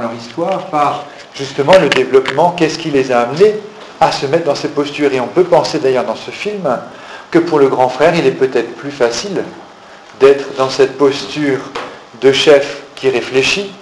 leur histoire par justement le développement, qu'est-ce qui les a amenés à se mettre dans ces postures. Et on peut penser d'ailleurs dans ce film que pour le grand frère, il est peut-être plus facile d'être dans cette posture de chef qui réfléchit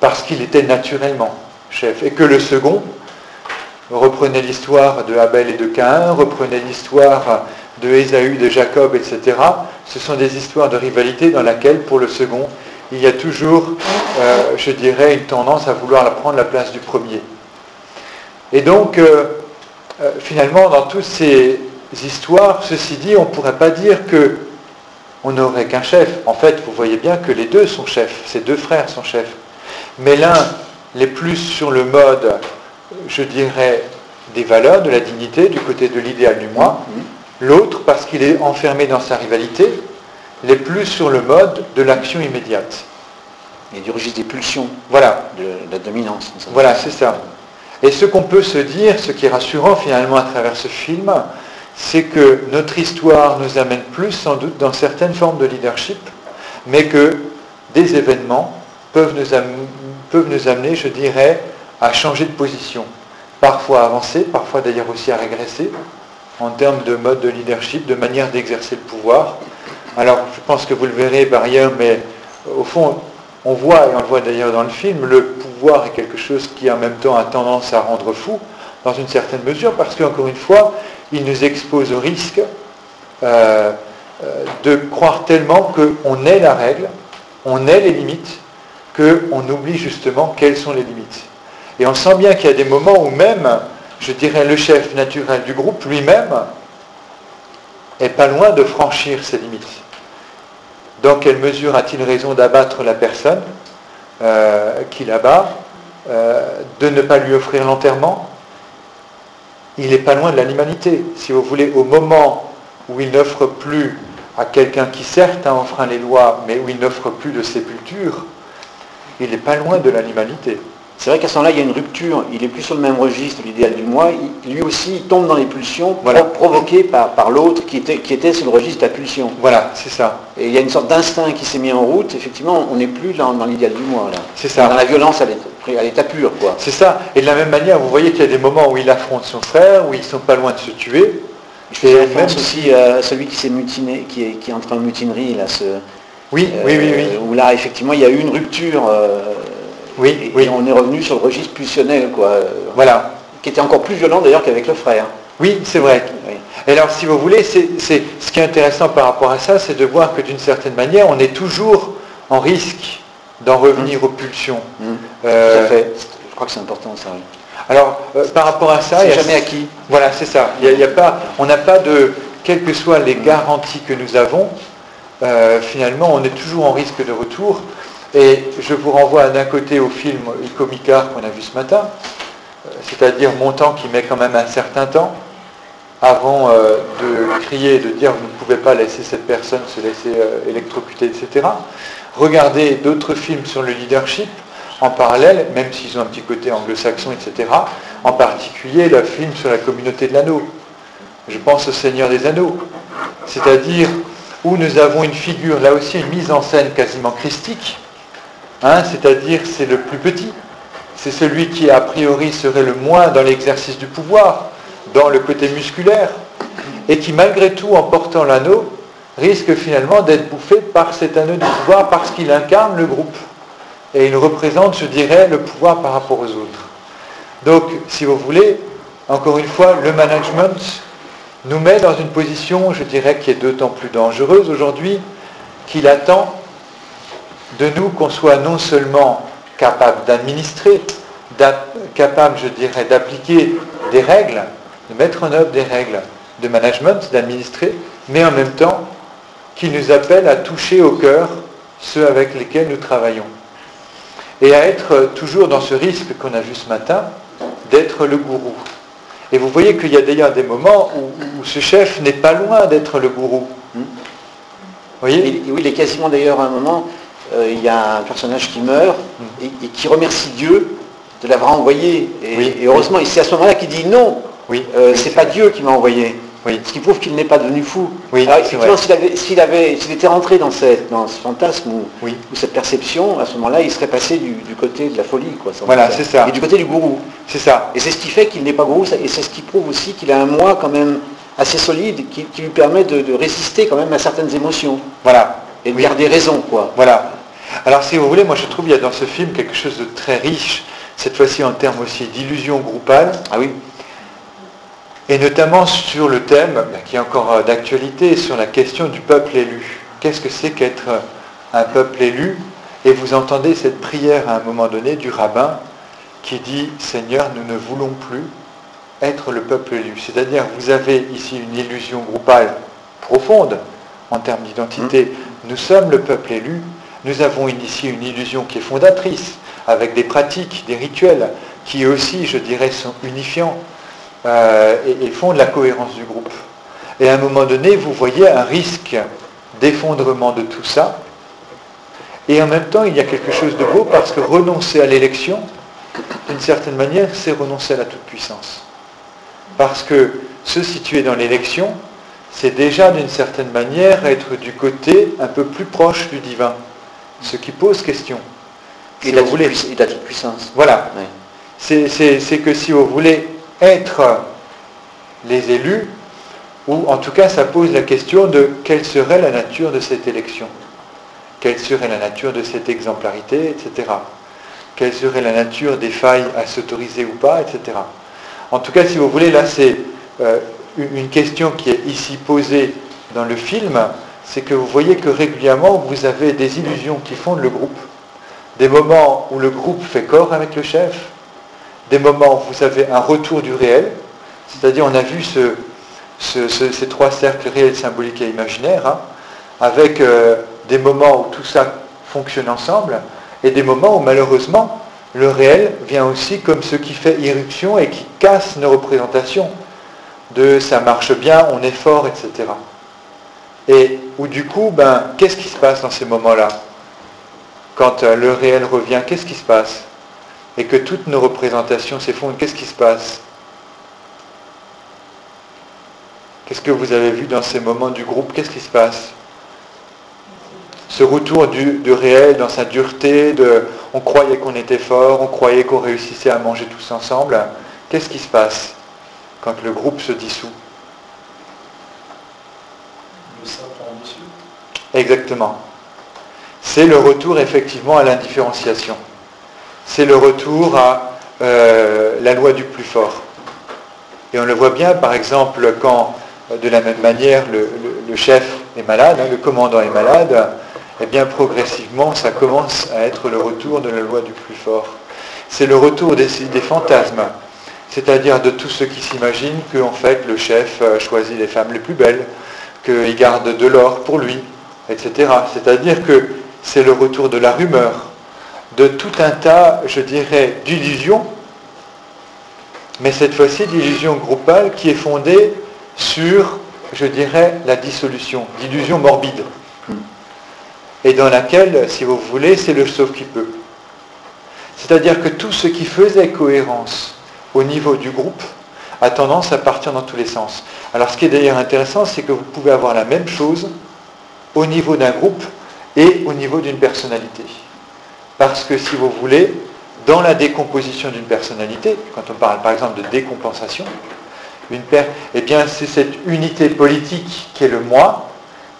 parce qu'il était naturellement chef. Et que le second reprenait l'histoire de Abel et de Caïn, reprenait l'histoire de Ésaü, de Jacob, etc. Ce sont des histoires de rivalité dans laquelle, pour le second, il y a toujours, euh, je dirais, une tendance à vouloir prendre la place du premier. Et donc, euh, euh, finalement, dans toutes ces histoires, ceci dit, on ne pourrait pas dire que on n'aurait qu'un chef. En fait, vous voyez bien que les deux sont chefs, ces deux frères sont chefs. Mais l'un les plus sur le mode, je dirais, des valeurs, de la dignité, du côté de l'idéal du moi. L'autre, parce qu'il est enfermé dans sa rivalité, les plus sur le mode de l'action immédiate. Et du registre des pulsions. Voilà. De la dominance. Voilà, c'est ça. Et ce qu'on peut se dire, ce qui est rassurant finalement à travers ce film, c'est que notre histoire nous amène plus sans doute dans certaines formes de leadership, mais que des événements peuvent nous, amener, peuvent nous amener, je dirais, à changer de position. Parfois à avancer, parfois d'ailleurs aussi à régresser, en termes de mode de leadership, de manière d'exercer le pouvoir. Alors, je pense que vous le verrez par mais au fond, on voit, et on le voit d'ailleurs dans le film, le pouvoir est quelque chose qui en même temps a tendance à rendre fou, dans une certaine mesure, parce qu'encore une fois, il nous expose au risque euh, euh, de croire tellement qu'on est la règle, on est les limites, qu'on oublie justement quelles sont les limites. Et on sent bien qu'il y a des moments où même, je dirais, le chef naturel du groupe lui-même est pas loin de franchir ses limites. Dans quelle mesure a-t-il raison d'abattre la personne euh, qu'il abat, euh, de ne pas lui offrir l'enterrement? Il n'est pas loin de l'animalité. Si vous voulez, au moment où il n'offre plus à quelqu'un qui certes a enfreint les lois, mais où il n'offre plus de sépulture, il n'est pas loin de l'animalité. C'est vrai qu'à ce moment-là, il y a une rupture. Il est plus sur le même registre, l'idéal du moi. lui aussi, il tombe dans les pulsions voilà. provoquées par, par l'autre qui était, qui était sur le registre de la pulsion. Voilà, c'est ça. Et il y a une sorte d'instinct qui s'est mis en route. Effectivement, on n'est plus dans, dans l'idéal du moi. Là. C'est ça. Dans la violence à l'état pur. quoi. C'est ça. Et de la même manière, vous voyez qu'il y a des moments où il affronte son frère, où ils ne sont pas loin de se tuer. Je fais référence aussi à celui qui s'est mutiné, qui est, qui est entré en mutinerie, là, ce, oui, oui, oui, oui. Où là, effectivement, il y a eu une rupture. Euh, oui, et, on est revenu sur le registre pulsionnel, quoi. Voilà. Qui était encore plus violent d'ailleurs qu'avec le frère. Oui, c'est vrai. Et alors, si vous voulez, c'est, ce qui est intéressant par rapport à ça, c'est de voir que d'une certaine manière, on est toujours en risque d'en revenir aux pulsions. Mmh. Euh, Tout à fait. Je crois que c'est important, ça. Alors, euh, par rapport à ça... C'est jamais acquis. Voilà, c'est ça. Il y a, pas, on n'a pas de... Quelles que soient les garanties que nous avons, euh, finalement, on est toujours en risque de retour. Et je vous renvoie d'un côté au film Icomicard qu'on a vu ce matin, euh, c'est-à-dire mon temps qui met quand même un certain temps avant euh, de crier de dire vous ne pouvez pas laisser cette personne se laisser électrocuter, etc. Regardez d'autres films sur le leadership en parallèle, même s'ils ont un petit côté anglo-saxon, etc. En particulier le film sur la communauté de l'anneau. Je pense au Seigneur des Anneaux. C'est-à-dire où nous avons une figure, là aussi une mise en scène quasiment christique, hein, c'est-à-dire c'est le plus petit, c'est celui qui a priori serait le moins dans l'exercice du pouvoir, dans le côté musculaire, et qui malgré tout, en portant l'anneau, risque finalement d'être bouffé par cet anneau du pouvoir parce qu'il incarne le groupe. Et il représente, je dirais, le pouvoir par rapport aux autres. Donc, si vous voulez, encore une fois, le management nous met dans une position, je dirais, qui est d'autant plus dangereuse aujourd'hui, qu'il attend de nous qu'on soit non seulement capable d'administrer, capable, je dirais, d'appliquer des règles, de mettre en œuvre des règles de management, d'administrer, mais en même temps qu'il nous appelle à toucher au cœur ceux avec lesquels nous travaillons. Et à être toujours dans ce risque qu'on a vu ce matin, d'être le gourou. Et vous voyez qu'il y a d'ailleurs des moments où, ce chef n'est pas loin d'être le gourou. Vous voyez? Oui, il est quasiment d'ailleurs à un moment, euh, il y a un personnage qui meurt et, qui remercie Dieu de l'avoir envoyé. Et, heureusement, c'est à ce moment-là qu'il dit non, oui, euh, c'est pas Dieu qui m'a envoyé. Ce qui prouve qu'il n'est pas devenu fou. Alors, effectivement, s'il avait, s'il avait, s'il était rentré dans, cette, dans ce fantasme ou, cette perception, à ce moment-là, il serait passé du, du côté de la folie. Quoi, Voilà, c'est ça. Et du côté du gourou. C'est ça. Et c'est ce qui fait qu'il n'est pas gourou, et c'est ce qui prouve aussi qu'il a un moi quand même assez solide, qui, qui lui permet de, de résister quand même à certaines émotions, Voilà. et de garder raison, quoi. Voilà. Alors si vous voulez, moi je trouve qu'il y a dans ce film quelque chose de très riche, cette fois-ci en termes aussi d'illusion groupale, Ah oui et notamment sur le thème, ben, qui est encore euh, d'actualité, sur la question du peuple élu. Qu'est-ce que c'est qu'être euh, un peuple élu? Et vous entendez cette prière à un moment donné du rabbin qui dit, Seigneur, nous ne voulons plus être le peuple élu. C'est-à-dire, vous avez ici une illusion groupale profonde en termes d'identité. Nous sommes le peuple élu. Nous avons ici une illusion qui est fondatrice, avec des pratiques, des rituels, qui aussi, je dirais, sont unifiants euh, et, et font la cohérence du groupe. Et à un moment donné, vous voyez un risque d'effondrement de tout ça. Et en même temps, il y a quelque chose de beau parce que renoncer à l'élection, d'une certaine manière, c'est renoncer à la toute-puissance. Parce que se situer dans l'élection, c'est déjà d'une certaine manière être du côté un peu plus proche du divin. Ce qui pose question. Si la vous voulez. la toute puissance. Voilà. C'est que si vous voulez être les élus, ou en tout cas ça pose la question de quelle serait la nature de cette élection, quelle serait la nature de cette exemplarité, etc. Quelle serait la nature des failles à s'autoriser ou pas, etc. En tout cas, si vous voulez, là c'est euh, une question qui est ici posée dans le film, c'est que vous voyez que régulièrement vous avez des illusions qui fondent le groupe, des moments où le groupe fait corps avec le chef, des moments où vous avez un retour du réel, c'est-à-dire on a vu ce- ce- ce- ces trois cercles réels, symboliques et imaginaires, hein, avec euh, des moments où tout ça fonctionne ensemble, et des moments où malheureusement le réel vient aussi comme ce qui fait irruption et qui casse nos représentations de ça marche bien, on est fort, etc. Et où du coup, ben, qu'est-ce qui se passe dans ces moments-là Quand euh, le réel revient, qu'est-ce qui se passe et que toutes nos représentations s'effondrent, qu'est-ce qui se passe Qu'est-ce que vous avez vu dans ces moments du groupe Qu'est-ce qui se passe Ce retour du, réel dans sa dureté, on croyait qu'on était fort, on croyait qu'on réussissait à manger tous ensemble. Qu'est-ce qui se passe quand le groupe se dissout Le ça prend dessus. Exactement. C'est le retour effectivement à l'indifférenciation. C'est le retour à euh, la loi du plus fort. Et on le voit bien, par exemple, quand euh, de la même manière le, chef est malade, hein, le commandant est malade, eh bien progressivement ça commence à être le retour de la loi du plus fort. C'est le retour des, fantasmes, c'est-à-dire de tous ceux qui s'imaginent que en fait le chef euh, choisit les femmes les plus belles, qu'il garde de l'or pour lui, etc. C'est-à-dire que c'est le retour de la rumeur, de tout un tas, je dirais, d'illusions, mais cette fois-ci d'illusions groupales qui est fondée sur, je dirais, la dissolution, d'illusions morbides, et dans laquelle, si vous voulez, c'est le sauf qui peut. C'est-à-dire que tout ce qui faisait cohérence au niveau du groupe a tendance à partir dans tous les sens. Alors ce qui est d'ailleurs intéressant, c'est que vous pouvez avoir la même chose au niveau d'un groupe et au niveau d'une personnalité. Parce que si vous voulez, dans la décomposition d'une personnalité, quand on parle par exemple de décompensation, une eh bien c'est cette unité politique qui est le moi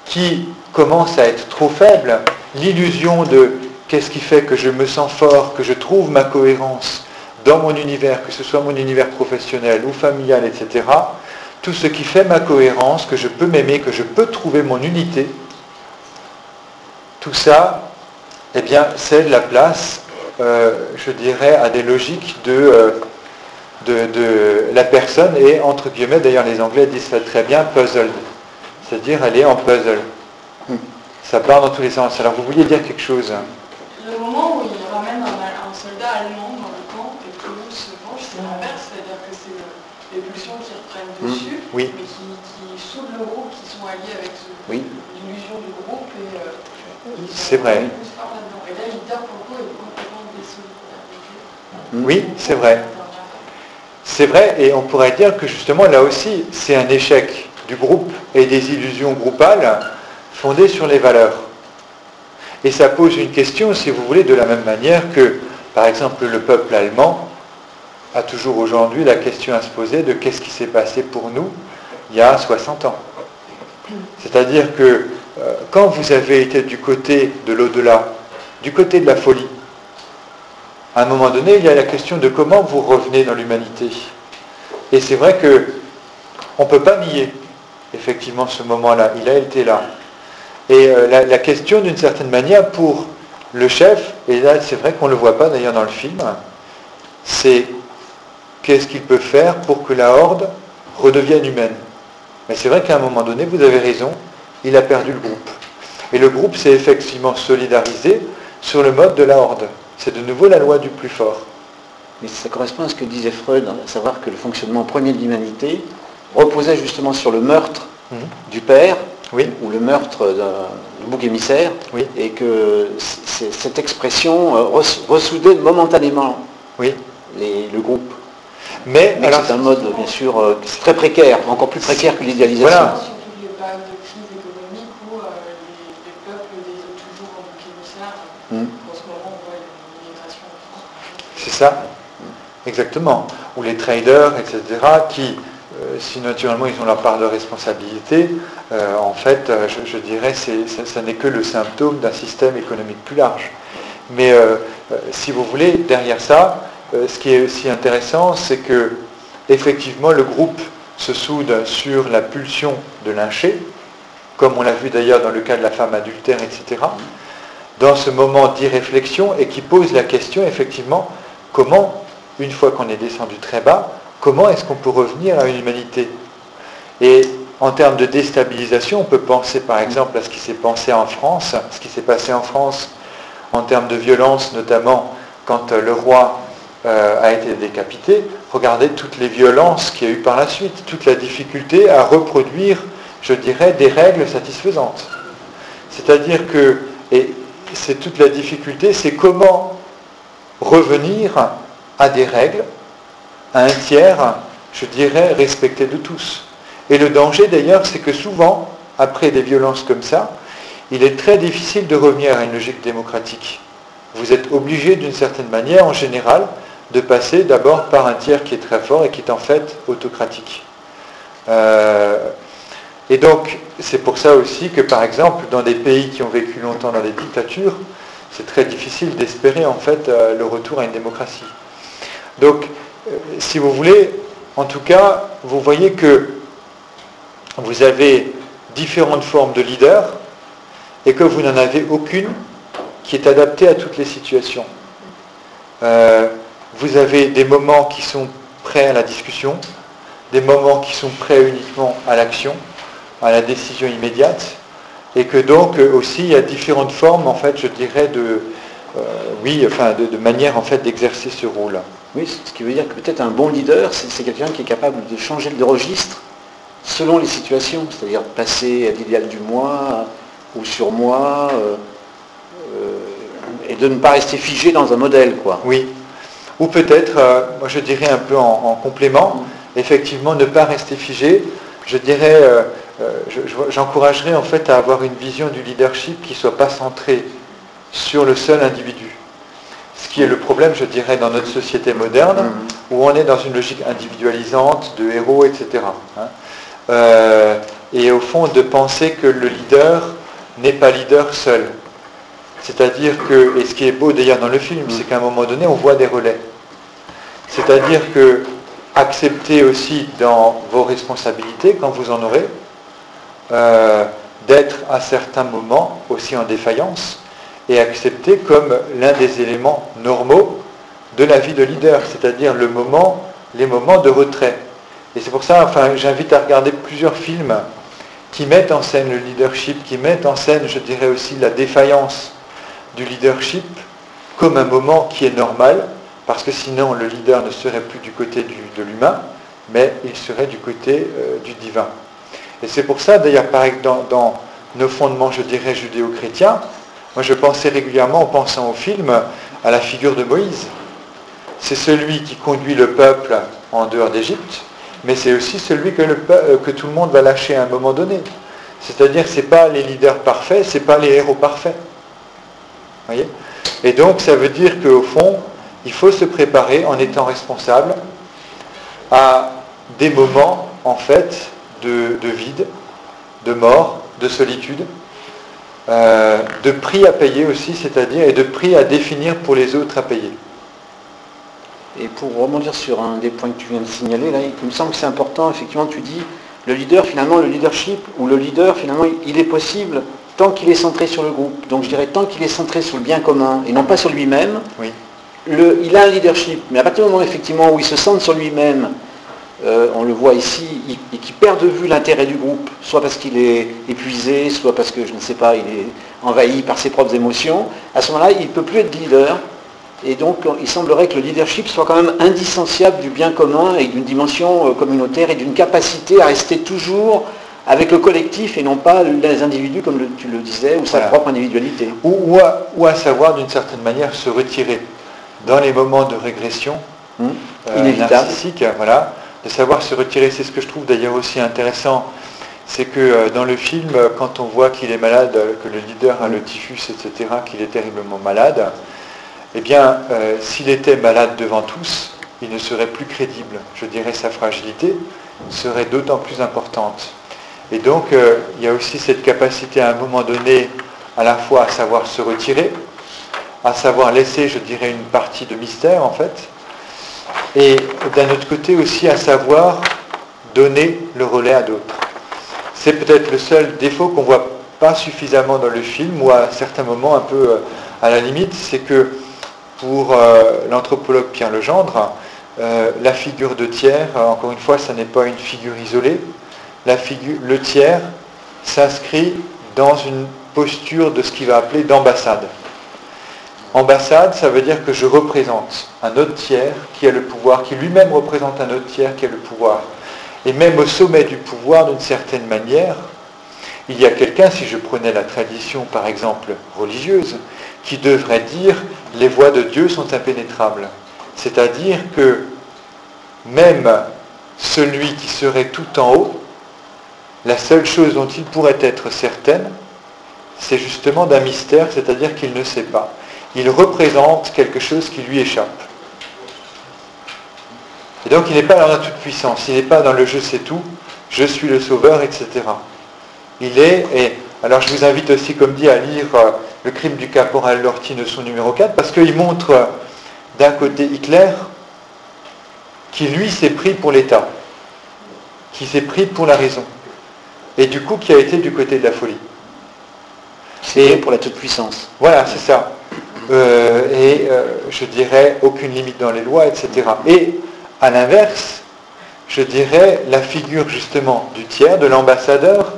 qui commence à être trop faible, l'illusion de qu'est-ce qui fait que je me sens fort, que je trouve ma cohérence dans mon univers, que ce soit mon univers professionnel ou familial, etc. Tout ce qui fait ma cohérence, que je peux m'aimer, que je peux trouver mon unité, tout ça, eh bien, cède la place, euh, je dirais, à des logiques de, euh, de, de la personne et, entre guillemets, d'ailleurs les Anglais disent ça très bien, puzzled. C'est-à-dire, elle est en puzzle. Ça part dans tous les sens. Alors, vous vouliez dire quelque chose? Le moment où il ramène un, un soldat allemand dans le camp et que Toulouse se venge, c'est l'inverse, c'est-à-dire que c'est les pulsions qui reprennent Mm. dessus, Oui. mais qui, qui soudent le groupe, qui sont alliés avec Oui. l'illusion du groupe et euh, C'est vrai. Oui, c'est vrai. C'est vrai, et on pourrait dire que justement là aussi, c'est un échec du groupe et des illusions groupales fondées sur les valeurs. Et ça pose une question, si vous voulez, de la même manière que, par exemple, le peuple allemand a toujours aujourd'hui la question à se poser de qu'est-ce qui s'est passé pour nous il y a 60 ans. C'est-à-dire que quand vous avez été du côté de l'au-delà, du côté de la folie, à un moment donné, il y a la question de comment vous revenez dans l'humanité. Et c'est vrai que on ne peut pas nier effectivement ce moment-là. Il a été là. Et euh, la, la, question, d'une certaine manière, pour le chef, et là c'est vrai qu'on ne le voit pas d'ailleurs dans le film, c'est qu'est-ce qu'il peut faire pour que la horde redevienne humaine. Mais c'est vrai qu'à un moment donné, vous avez raison, il a perdu le groupe. Et le groupe s'est effectivement solidarisé sur le mode de la horde. C'est de nouveau la loi du plus fort. Mais ça correspond à ce que disait Freud, à savoir que le fonctionnement premier de l'humanité reposait justement sur le meurtre mmh. du père, oui. ou le meurtre du bouc émissaire, oui. et que cette expression euh, ressoudait momentanément oui. les, le groupe. Mais, Mais c'est un mode, bien sûr, euh, très précaire, encore plus précaire que l'idéalisation. Voilà. Surtout les périodes de crise économique où euh, les, les peuples désirent toujours un bouc émissaire. Mm. En ce moment, on voit une migration en France. C'est ça, exactement. Ou les traders, etc., qui, euh, si naturellement ils ont leur part de responsabilité, euh, en fait, euh, je, dirais, c'est, ça, n'est que le symptôme d'un système économique plus large. Mais si vous voulez, derrière ça, ce qui est aussi intéressant, c'est que effectivement le groupe se soude sur la pulsion de lyncher, comme on l'a vu d'ailleurs dans le cas de la femme adultère, etc., dans ce moment d'irréflexion et qui pose la question effectivement comment, une fois qu'on est descendu très bas, comment est-ce qu'on peut revenir à une humanité Et en termes de déstabilisation, on peut penser par exemple à ce qui s'est passé en France, ce qui s'est passé en France en termes de violence, notamment quand le roi euh, a été décapité, regardez toutes les violences qu'il y a eu par la suite, toute la difficulté à reproduire, je dirais, des règles satisfaisantes. C'est-à-dire que, et c'est toute la difficulté, c'est comment revenir à des règles, à un tiers, je dirais, respecté de tous. Et le danger d'ailleurs, c'est que souvent, après des violences comme ça, il est très difficile de revenir à une logique démocratique. Vous êtes obligé d'une certaine manière, en général, de passer d'abord par un tiers qui est très fort et qui est en fait autocratique. Euh, et donc, c'est pour ça aussi que, par exemple, dans des pays qui ont vécu longtemps dans des dictatures, c'est très difficile d'espérer en fait euh, le retour à une démocratie. Donc, euh, si vous voulez, en tout cas, vous voyez que vous avez différentes formes de leaders et que vous n'en avez aucune qui est adaptée à toutes les situations. Euh, vous avez des moments qui sont prêts à la discussion, des moments qui sont prêts uniquement à l'action, à la décision immédiate, et que donc euh, aussi il y a différentes formes, en fait, je dirais, de, euh, oui, enfin, de, de, manière en fait d'exercer ce rôle. Oui, ce qui veut dire que peut-être un bon leader, c'est quelqu'un qui est capable de changer de registre selon les situations, c'est-à-dire passer à l'idéal du moi ou sur moi, euh, et de ne pas rester figé dans un modèle, quoi. Oui, ou peut-être, euh, moi je dirais un peu en, en, complément, effectivement ne pas rester figé. Je dirais, euh, j'encouragerais je, en fait à avoir une vision du leadership qui ne soit pas centrée sur le seul individu. Ce qui est le problème, je dirais, dans notre société moderne, mmh. où on est dans une logique individualisante, de héros, etc. Hein. Euh, et au fond, de penser que le leader n'est pas leader seul. C'est-à-dire que, et ce qui est beau d'ailleurs dans le film, c'est qu'à un moment donné, on voit des relais. C'est-à-dire que accepter aussi dans vos responsabilités, quand vous en aurez, euh, d'être à certains moments aussi en défaillance et accepter comme l'un des éléments normaux de la vie de leader, c'est-à-dire les moments de retrait. Et c'est pour ça, enfin, j'invite à regarder plusieurs films qui mettent en scène le leadership, qui mettent en scène, je dirais aussi, la défaillance du leadership comme un moment qui est normal, parce que sinon le leader ne serait plus du côté de l'humain, mais il serait du côté euh, du divin. Et c'est pour ça, d'ailleurs, dans, dans nos fondements, je dirais, judéo-chrétiens, moi je pensais régulièrement, en pensant au film, à la figure de Moïse. C'est celui qui conduit le peuple en dehors d'Égypte, mais c'est aussi celui que, euh, tout le monde va lâcher à un moment donné. C'est-à-dire ce n'est pas les leaders parfaits, ce n'est pas les héros parfaits. Voyez? Et donc ça veut dire qu'au fond, il faut se préparer en étant responsable à des moments en fait de, vide, de mort, de solitude, euh, de prix à payer aussi, c'est-à-dire et de prix à définir pour les autres à payer. Et pour rebondir sur un des points que tu viens de signaler, là, il me semble que c'est important, effectivement, tu dis, le leader, finalement, le leadership, ou le leader, finalement, il est possible tant qu'il est centré sur le groupe. Donc je dirais tant qu'il est centré sur le bien commun et non pas sur lui-même, oui. il a un leadership. Mais à partir du moment, effectivement, où il se centre sur lui-même, euh, on le voit ici, et qui perd de vue l'intérêt du groupe, soit parce qu'il est épuisé, soit parce que, je ne sais pas, il est envahi par ses propres émotions, à ce moment-là, il ne peut plus être leader, et donc, il semblerait que le leadership soit quand même indissociable du bien commun et d'une dimension euh, communautaire et d'une capacité à rester toujours avec le collectif et non pas les individus, comme tu le disais, ou sa propre individualité. Ou, à, savoir, d'une certaine manière, se retirer. Dans les moments de régression hum, euh, narcissique, voilà, de savoir se retirer. C'est ce que je trouve d'ailleurs aussi intéressant, c'est que euh, dans le film, quand on voit qu'il est malade, que le leader a le typhus, etc., qu'il est terriblement malade, eh bien, euh, s'il était malade devant tous, il ne serait plus crédible. Je dirais sa fragilité serait d'autant plus importante. Et donc, euh, il y a aussi cette capacité à un moment donné, à la fois à savoir se retirer, à savoir laisser, je dirais, une partie de mystère, en fait, et d'un autre côté aussi à savoir donner le relais à d'autres. C'est peut-être le seul défaut qu'on ne voit pas suffisamment dans le film, ou à certains moments un peu euh, à la limite, c'est que pour euh, l'anthropologue Pierre Legendre, euh, la figure de tiers, encore une fois, ça n'est pas une figure isolée. La figure, le tiers s'inscrit dans une posture de ce qu'il va appeler d'ambassade. Ambassade, ça veut dire que je représente un autre tiers qui a le pouvoir, qui lui-même représente un autre tiers qui a le pouvoir. Et même au sommet du pouvoir, d'une certaine manière, il y a quelqu'un, si je prenais la tradition par exemple religieuse, qui devrait dire les voies de Dieu sont impénétrables. C'est-à-dire que même celui qui serait tout en haut, la seule chose dont il pourrait être certaine, c'est justement d'un mystère, c'est-à-dire qu'il ne sait pas. Il représente quelque chose qui lui échappe. Et donc il n'est pas dans la toute-puissance, il n'est pas dans le je sais tout, je suis le sauveur, etc. Il est, et alors je vous invite aussi, comme dit, à lire euh, Le crime du caporal Lorty de son numéro 4, parce qu'il montre euh, d'un côté Hitler, qui lui s'est pris pour l'État, qui s'est pris pour la raison, et du coup qui a été du côté de la folie. Et pour la toute-puissance. Voilà, c'est ça. Euh, et je dirais aucune limite dans les lois, etc. Et à l'inverse, je dirais la figure justement du tiers, de l'ambassadeur,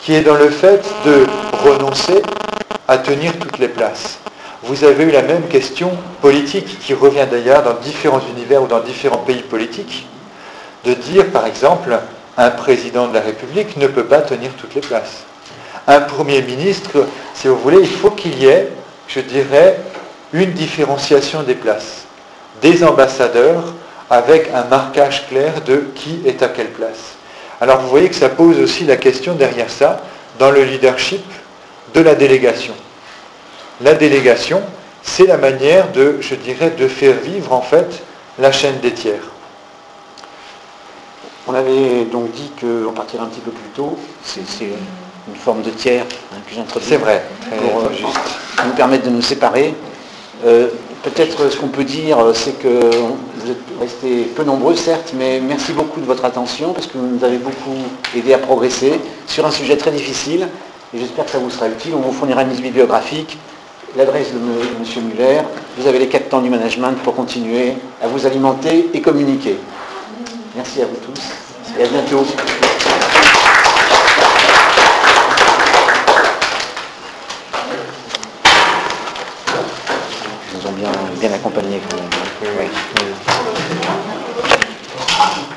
qui est dans le fait de renoncer à tenir toutes les places. Vous avez eu la même question politique qui revient d'ailleurs dans différents univers ou dans différents pays politiques, de dire par exemple, un président de la République ne peut pas tenir toutes les places. Un Premier ministre, si vous voulez, il faut qu'il y ait, je dirais, une différenciation des places. Des ambassadeurs avec un marquage clair de qui est à quelle place. Alors vous voyez que ça pose aussi la question derrière ça, dans le leadership, de la délégation. La délégation, c'est la manière de, je dirais, de faire vivre en fait la chaîne des tiers. On avait donc dit qu'on partirait un petit peu plus tôt. C'est une forme de tiers hein, que j'introduis. C'est vrai, pour euh, juste. Nous permettre de nous séparer. Euh, Peut-être ce qu'on peut dire, c'est que vous êtes restés peu nombreux, certes, mais merci beaucoup de votre attention, parce que vous nous avez beaucoup aidé à progresser sur un sujet très difficile, et j'espère que ça vous sera utile. On vous fournira une liste bibliographique, l'adresse de M. Muller. Vous avez les quatre temps du management pour continuer à vous alimenter et communiquer. Merci à vous tous, et à bientôt. Bien,